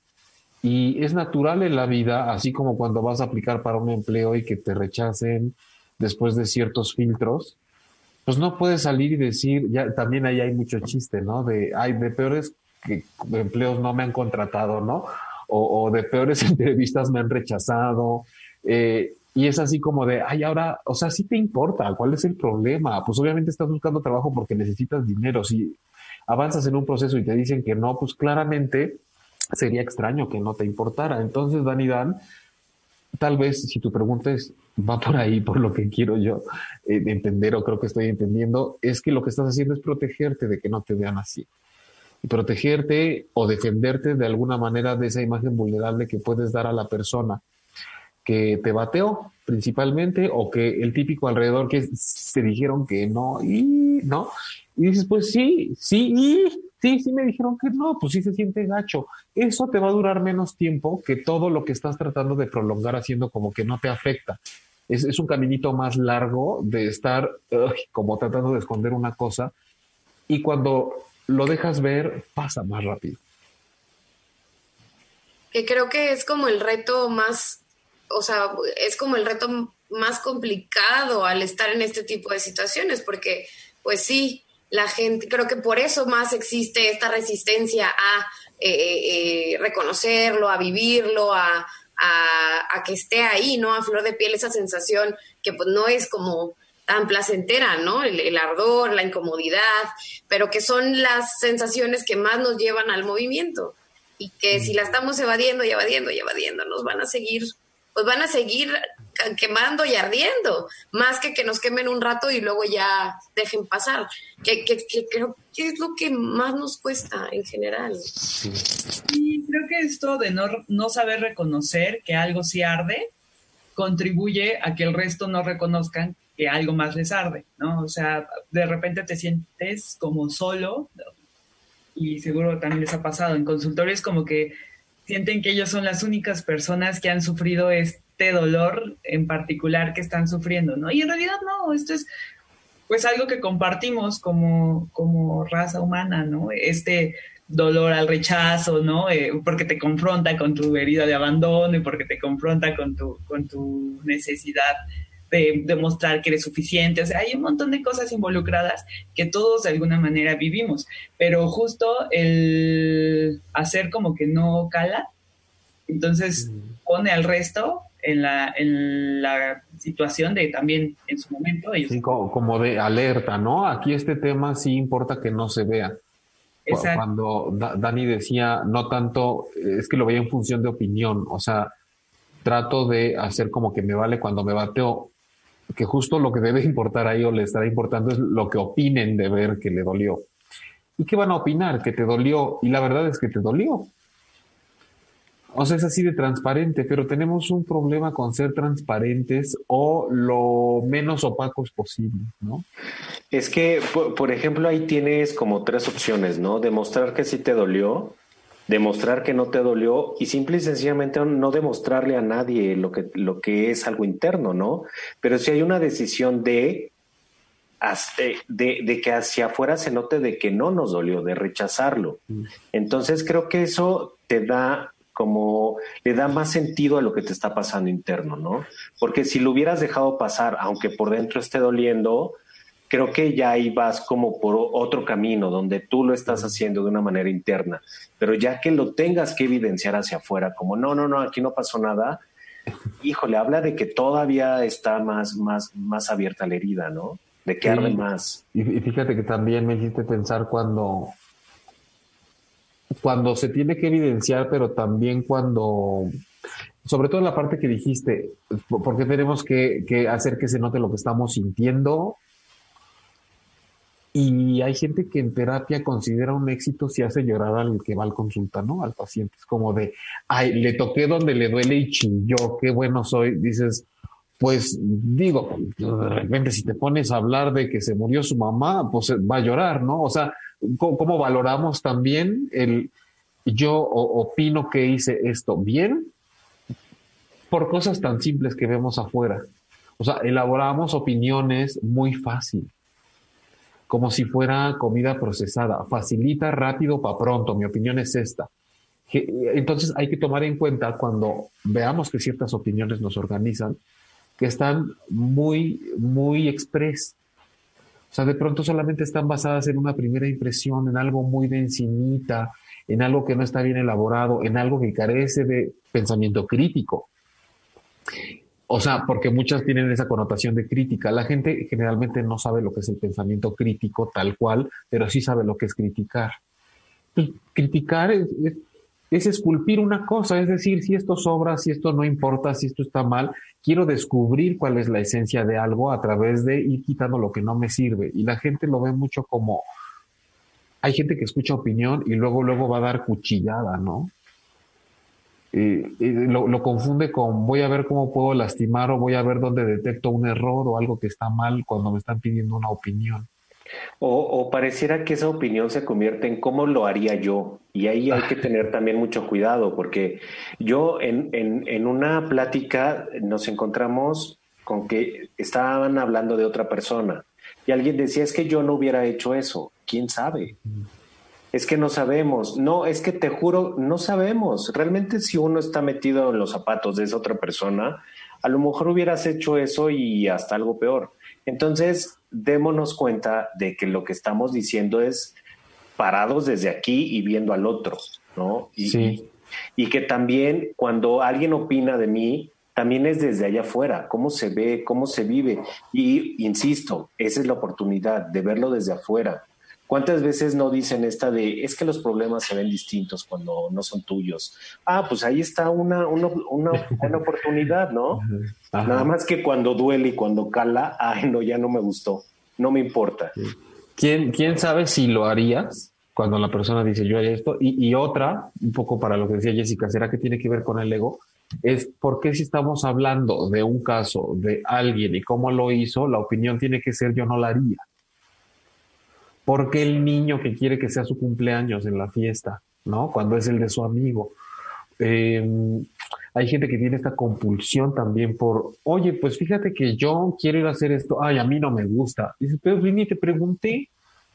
Speaker 3: y es natural en la vida, así como cuando vas a aplicar para un empleo y que te rechacen después de ciertos filtros, pues no puedes salir y decir, ya también ahí hay mucho chiste, ¿no? De, ay, de peores que empleos no me han contratado, ¿no? o, de peores entrevistas me han rechazado. Eh, y es así como de, ay, ahora, o sea, sí te importa, ¿cuál es el problema? Pues obviamente estás buscando trabajo porque necesitas dinero. Si avanzas en un proceso y te dicen que no, pues claramente sería extraño que no te importara. Entonces, Dan y Dan, tal vez si tu pregunta es, va por ahí, por lo que quiero yo eh, entender o creo que estoy entendiendo, es que lo que estás haciendo es protegerte de que no te vean así protegerte o defenderte de alguna manera de esa imagen vulnerable que puedes dar a la persona que te bateó principalmente o que el típico alrededor que se dijeron que no y no. Y dices pues sí sí y sí sí me dijeron que no pues sí se siente gacho. Eso te va a durar menos tiempo que todo lo que estás tratando de prolongar haciendo como que no te afecta. Es, es un caminito más largo de estar como tratando de esconder una cosa y cuando lo dejas ver, pasa más rápido.
Speaker 4: Que creo que es como el reto más, o sea, es como el reto más complicado al estar en este tipo de situaciones, porque pues sí, la gente, creo que por eso más existe esta resistencia a eh, eh, reconocerlo, a vivirlo, a, a, que esté ahí, ¿no? A flor de piel esa sensación que pues no es como tan placentera, ¿no? El, ardor, la incomodidad, pero que son las sensaciones que más nos llevan al movimiento y que si la estamos evadiendo y evadiendo y evadiendo, nos van a seguir, pues van a seguir quemando y ardiendo, más que que nos quemen un rato y luego ya dejen pasar, que, que, creo que es lo que más nos cuesta en general.
Speaker 6: Y creo que esto de no, no saber reconocer que algo sí arde, contribuye a que el resto no reconozcan que algo más les arde, ¿no? O sea, de repente te sientes como solo y seguro también les ha pasado en consultorios como que sienten que ellos son las únicas personas que han sufrido este dolor en particular que están sufriendo, ¿no? Y en realidad no, esto es pues algo que compartimos como, como raza humana, ¿no? Este dolor al rechazo, ¿no? Eh, porque te confronta con tu herida de abandono y porque te confronta con tu, con tu necesidad de demostrar que eres suficiente. O sea, hay un montón de cosas involucradas que todos de alguna manera vivimos, pero justo el hacer como que no cala, entonces pone al resto en la, en la situación de también en su momento. Ellos...
Speaker 3: Sí, como, de alerta, ¿no? Aquí este tema sí importa que no se vea. Exacto. Cuando Dani decía, no tanto, es que lo veía en función de opinión, o sea, trato de hacer como que me vale cuando me bateo que justo lo que debe importar ahí o le estará importando es lo que opinen de ver que le dolió. ¿Y qué van a opinar? Que te dolió. Y la verdad es que te dolió. O sea, es así de transparente, pero tenemos un problema con ser transparentes o lo menos opacos posible, ¿no?
Speaker 5: Es que, por, ejemplo, ahí tienes como tres opciones, ¿no? Demostrar que sí te dolió, demostrar que no te dolió y simple y sencillamente no demostrarle a nadie lo que, lo que es algo interno, ¿no? Pero si hay una decisión de, de, de que hacia afuera se note de que no nos dolió, de rechazarlo. Mm. Entonces creo que eso te da como le da más sentido a lo que te está pasando interno, ¿no? Porque si lo hubieras dejado pasar, aunque por dentro esté doliendo, creo que ya ahí vas como por otro camino donde tú lo estás haciendo de una manera interna, pero ya que lo tengas que evidenciar hacia afuera, como no, no, no, aquí no pasó nada, híjole, habla de que todavía está más, más, más abierta la herida, ¿no? De que arde más.
Speaker 3: Y fíjate que también me hiciste pensar cuando, cuando se tiene que evidenciar, pero también cuando, sobre todo en la parte que dijiste, porque tenemos que, que hacer que se note lo que estamos sintiendo y hay gente que en terapia considera un éxito si hace llorar al que va al consulta, ¿no? Al paciente. Es como de, ay, le toqué donde le duele y chilló, qué bueno soy. Dices, pues digo, de repente si te pones a hablar de que se murió su mamá, pues va a llorar, ¿no? O sea, ¿cómo, valoramos también el yo opino que hice esto bien por cosas tan simples que vemos afuera? O sea, elaboramos opiniones muy fácil como si fuera comida procesada. Facilita rápido para pronto, mi opinión es esta. Entonces hay que tomar en cuenta cuando veamos que ciertas opiniones nos organizan, que están muy, muy express. O sea, de pronto solamente están basadas en una primera impresión, en algo muy de en algo que no está bien elaborado, en algo que carece de pensamiento crítico. O sea, porque muchas tienen esa connotación de crítica. La gente generalmente no sabe lo que es el pensamiento crítico tal cual, pero sí sabe lo que es criticar. Pues, criticar es, es, esculpir una cosa, es decir, si esto sobra, si esto no importa, si esto está mal, quiero descubrir cuál es la esencia de algo a través de ir quitando lo que no me sirve. Y la gente lo ve mucho como, hay gente que escucha opinión y luego, luego va a dar cuchillada, ¿no? Lo, confunde con voy a ver cómo puedo lastimar o voy a ver dónde detecto un error o algo que está mal cuando me están pidiendo una opinión.
Speaker 5: O, pareciera que esa opinión se convierte en cómo lo haría yo. Y ahí hay que tener también mucho cuidado, porque yo en, en, en una plática nos encontramos con que estaban hablando de otra persona y alguien decía, es que yo no hubiera hecho eso. ¿Quién sabe? Es que no sabemos. No, es que te juro, no sabemos. Realmente si uno está metido en los zapatos de esa otra persona, a lo mejor hubieras hecho eso y hasta algo peor. Entonces, démonos cuenta de que lo que estamos diciendo es parados desde aquí y viendo al otro, ¿no? Y, sí. y que también cuando alguien opina de mí, también es desde allá afuera, cómo se ve, cómo se vive. Y insisto, esa es la oportunidad de verlo desde afuera, ¿Cuántas veces no dicen esta de, es que los problemas se ven distintos cuando no son tuyos? Ah, pues ahí está una, una, una, oportunidad, ¿no? Nada más que cuando duele y cuando cala, ay, no, ya no me gustó, no me importa.
Speaker 3: ¿Quién, quién sabe si lo harías cuando la persona dice yo haría esto? Y, y otra, un poco para lo que decía Jessica, ¿será que tiene que ver con el ego? es por qué si estamos hablando de un caso de alguien y cómo lo hizo, la opinión tiene que ser yo no la haría. Porque el niño que quiere que sea su cumpleaños en la fiesta, ¿no? Cuando es el de su amigo. Em, hay gente que tiene esta compulsión también por, oye, pues fíjate que yo quiero ir a hacer esto, ay, a mí no me gusta. Dice, pero Rini, te pregunté,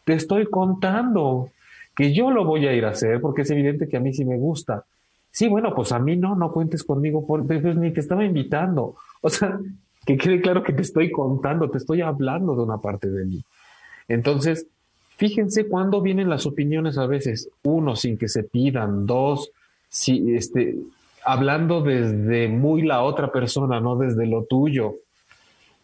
Speaker 3: te estoy contando que yo lo voy a ir a hacer porque es evidente que a mí sí me gusta. Sí, bueno, pues a mí no, no cuentes conmigo, por, pues, ni te estaba invitando. O sea, que quede claro que te estoy contando, te estoy hablando de una parte de mí. Entonces, Fíjense cuándo vienen las opiniones a veces. Uno, sin que se pidan. Dos, si, este, hablando desde muy la otra persona, no desde lo tuyo.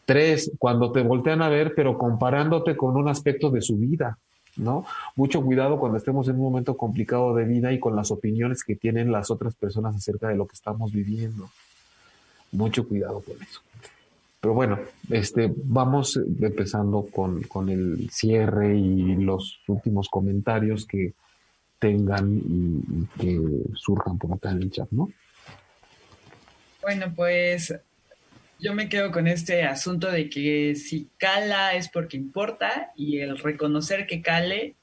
Speaker 3: Tres, cuando te voltean a ver, pero comparándote con un aspecto de su vida, ¿no? Mucho cuidado cuando estemos en un momento complicado de vida y con las opiniones que tienen las otras personas acerca de lo que estamos viviendo. Mucho cuidado con eso. Pero bueno, este, vamos empezando con, con el cierre y los últimos comentarios que tengan y, que surjan por acá en el chat, ¿no?
Speaker 6: Bueno, pues yo me quedo con este asunto de que si cala es porque importa y el reconocer que cale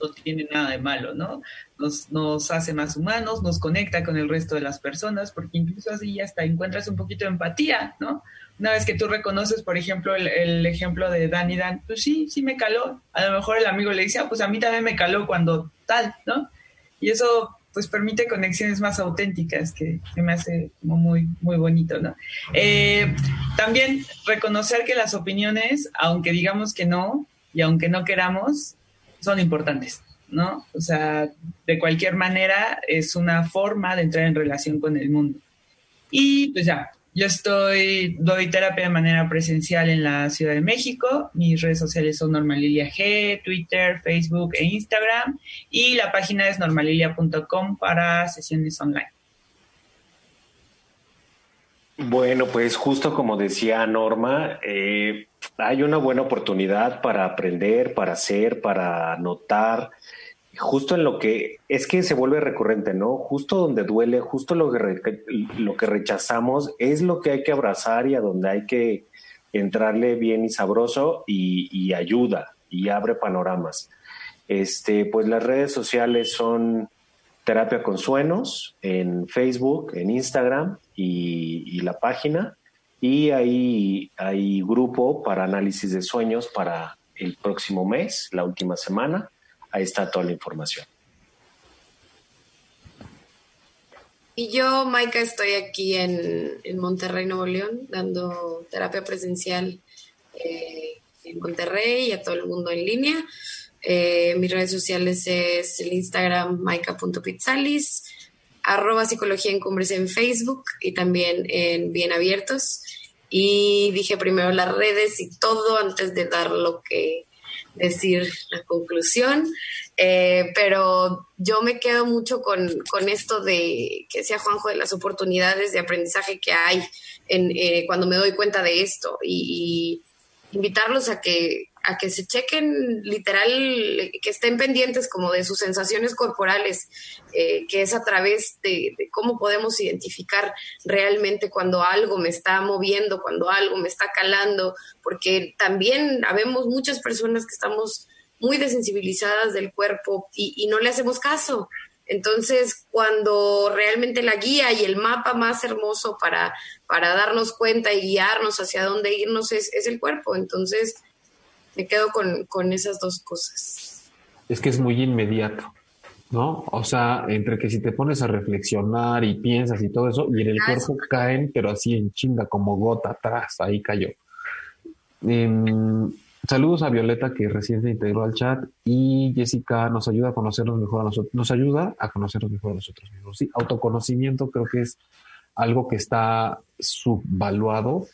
Speaker 6: no tiene nada de malo, ¿no? Nos, nos hace más humanos, nos conecta con el resto de las personas, porque incluso así hasta encuentras un poquito de empatía, ¿no? una vez que tú reconoces, por ejemplo, el, ejemplo de Dan y Dan, pues sí, sí me caló. A lo mejor el amigo le dice, ah, pues a mí también me caló cuando tal, ¿no? Y eso pues permite conexiones más auténticas, que, me hace como muy, muy bonito, ¿no? Eh, también reconocer que las opiniones, aunque digamos que no, y aunque no queramos, son importantes, ¿no? O sea, de cualquier manera es una forma de entrar en relación con el mundo. Y pues ya, yo estoy, doy terapia de manera presencial en la Ciudad de México. Mis redes sociales son Normalilia G, Twitter, Facebook e Instagram. Y la página es normalilia.com para sesiones online.
Speaker 5: Bueno, pues justo como decía Norma, eh, hay una buena oportunidad para aprender, para hacer, para notar, justo en lo que es que se vuelve recurrente, ¿no? Justo donde duele, justo lo que, lo que rechazamos es lo que hay que abrazar y a donde hay que entrarle bien y sabroso y, ayuda y abre panoramas. Este, pues las redes sociales son Terapia con Suenos en Facebook, en Instagram y, y la página. Y ahí hay grupo para análisis de sueños para el próximo mes, la última semana ahí está toda la información.
Speaker 4: Y yo, Maika, estoy aquí en, Monterrey, Nuevo León, dando terapia presencial eh, en Monterrey y a todo el mundo en línea. Eh, mis redes sociales es el Instagram maika.pizzalis, arroba psicología en cumbres en Facebook y también en Bien Abiertos. Y dije primero las redes y todo antes de dar lo que decir la conclusión, eh, pero yo me quedo mucho con, esto de que sea Juanjo de las oportunidades de aprendizaje que hay en, eh, cuando me doy cuenta de esto y invitarlos a que a que se chequen literal, que estén pendientes como de sus sensaciones corporales, eh, que es a través de, cómo podemos identificar realmente cuando algo me está moviendo, cuando algo me está calando, porque también habemos muchas personas que estamos muy desensibilizadas del cuerpo y, y no le hacemos caso. Entonces, cuando realmente la guía y el mapa más hermoso para, para darnos cuenta y guiarnos hacia dónde irnos es, es el cuerpo. Entonces, me quedo con, esas dos cosas.
Speaker 3: Es que es muy inmediato. ¿no? O sea, entre que si te pones a reflexionar y piensas y todo eso, y en el cuerpo caen, pero así en chinga, como gota atrás, ahí cayó. Em, saludos a Violeta que recién se integró al chat y Jessica nos ayuda a conocernos mejor a nosotros, nos ayuda a conocernos mejor a nosotros mismos. Sí, autoconocimiento creo que es algo que está subvaluado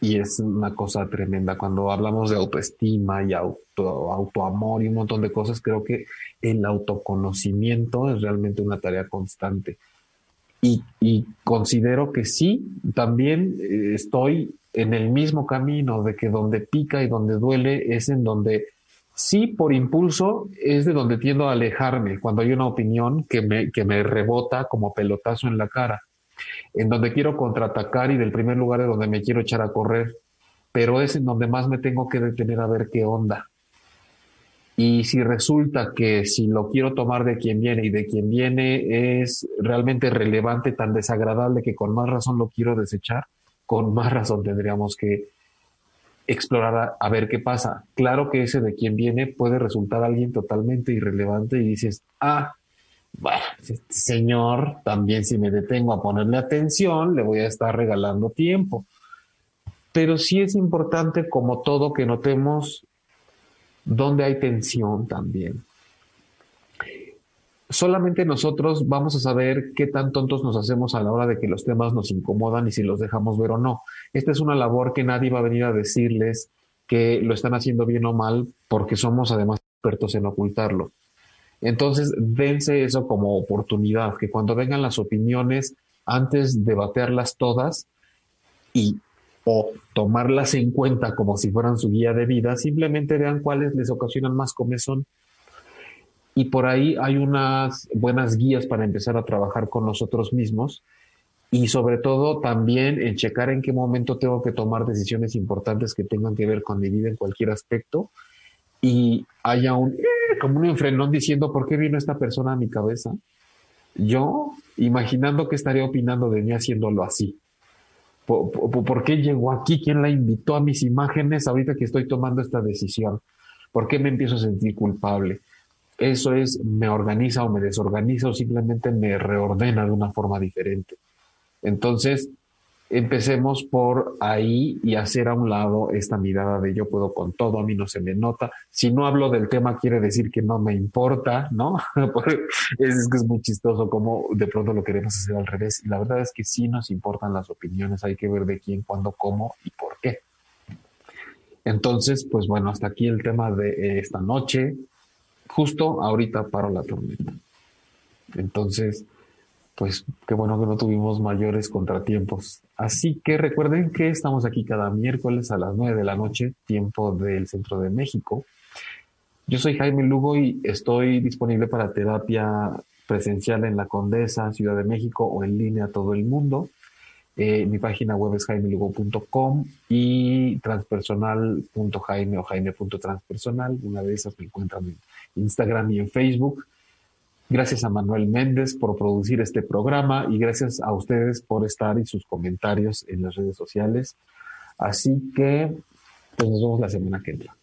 Speaker 3: y es una cosa tremenda. Cuando hablamos de autoestima y auto, autoamor y un montón de cosas, creo que el autoconocimiento es realmente una tarea constante. Y, considero que sí, también eh, estoy en el mismo camino de que donde pica y donde duele es en donde sí, por impulso, es de donde tiendo a alejarme cuando hay una opinión que me, que me rebota como pelotazo en la cara en donde quiero contraatacar y del primer lugar es donde me quiero echar a correr, pero es en donde más me tengo que detener a ver qué onda. Y si resulta que si lo quiero tomar de quien viene y de quien viene es realmente relevante, tan desagradable que con más razón lo quiero desechar, con más razón tendríamos que explorar a, ver qué pasa. Claro que ese de quien viene puede resultar alguien totalmente irrelevante y dices, ah, bueno, este señor también si me detengo a ponerle atención, le voy a estar regalando tiempo. Pero sí es importante, como todo, que notemos dónde hay tensión también. Solamente nosotros vamos a saber qué tan tontos nos hacemos a la hora de que los temas nos incomodan y si los dejamos ver o no. Esta es una labor que nadie va a venir a decirles que lo están haciendo bien o mal porque somos además expertos en ocultarlo. Entonces, dense eso como oportunidad, que cuando vengan las opiniones, antes de baterlas todas y o tomarlas en cuenta como si fueran su guía de vida, simplemente vean cuáles les ocasionan más comezón. Y por ahí hay unas buenas guías para empezar a trabajar con nosotros mismos y sobre todo también en checar en qué momento tengo que tomar decisiones importantes que tengan que ver con mi vida en cualquier aspecto y haya un como un enfrenón diciendo por qué vino esta persona a mi cabeza. Yo imaginando que estaría opinando de mí haciéndolo así. ¿Por, qué llegó aquí? ¿Quién la invitó a mis imágenes ahorita que estoy tomando esta decisión? ¿Por qué me empiezo a sentir culpable? eso es, me organiza o me desorganiza o simplemente me reordena de una forma diferente. Entonces, empecemos por ahí y hacer a un lado esta mirada de yo puedo con todo, a mí no se me nota. Si no hablo del tema, quiere decir que no me importa, ¿no? es que es muy chistoso como de pronto lo queremos hacer al revés. La verdad es que sí nos importan las opiniones, hay que ver de quién, cuándo, cómo y por qué. Entonces, pues bueno, hasta aquí el tema de esta noche. Justo ahorita paro la tormenta. Entonces, pues qué bueno que no tuvimos mayores contratiempos. Así que recuerden que estamos aquí cada miércoles a las 9 de la noche, tiempo del centro de México. Yo soy Jaime Lugo y estoy disponible para terapia presencial en la Condesa, Ciudad de México o en línea a todo el mundo. Eh, mi página web es jaimelugo.com y transpersonal.jaime o jaime.transpersonal. Una de esas me encuentran en Instagram y en Facebook. Gracias a Manuel Méndez por producir este programa y gracias a ustedes por estar y sus comentarios en las redes sociales. Así que, pues nos vemos la semana que entra.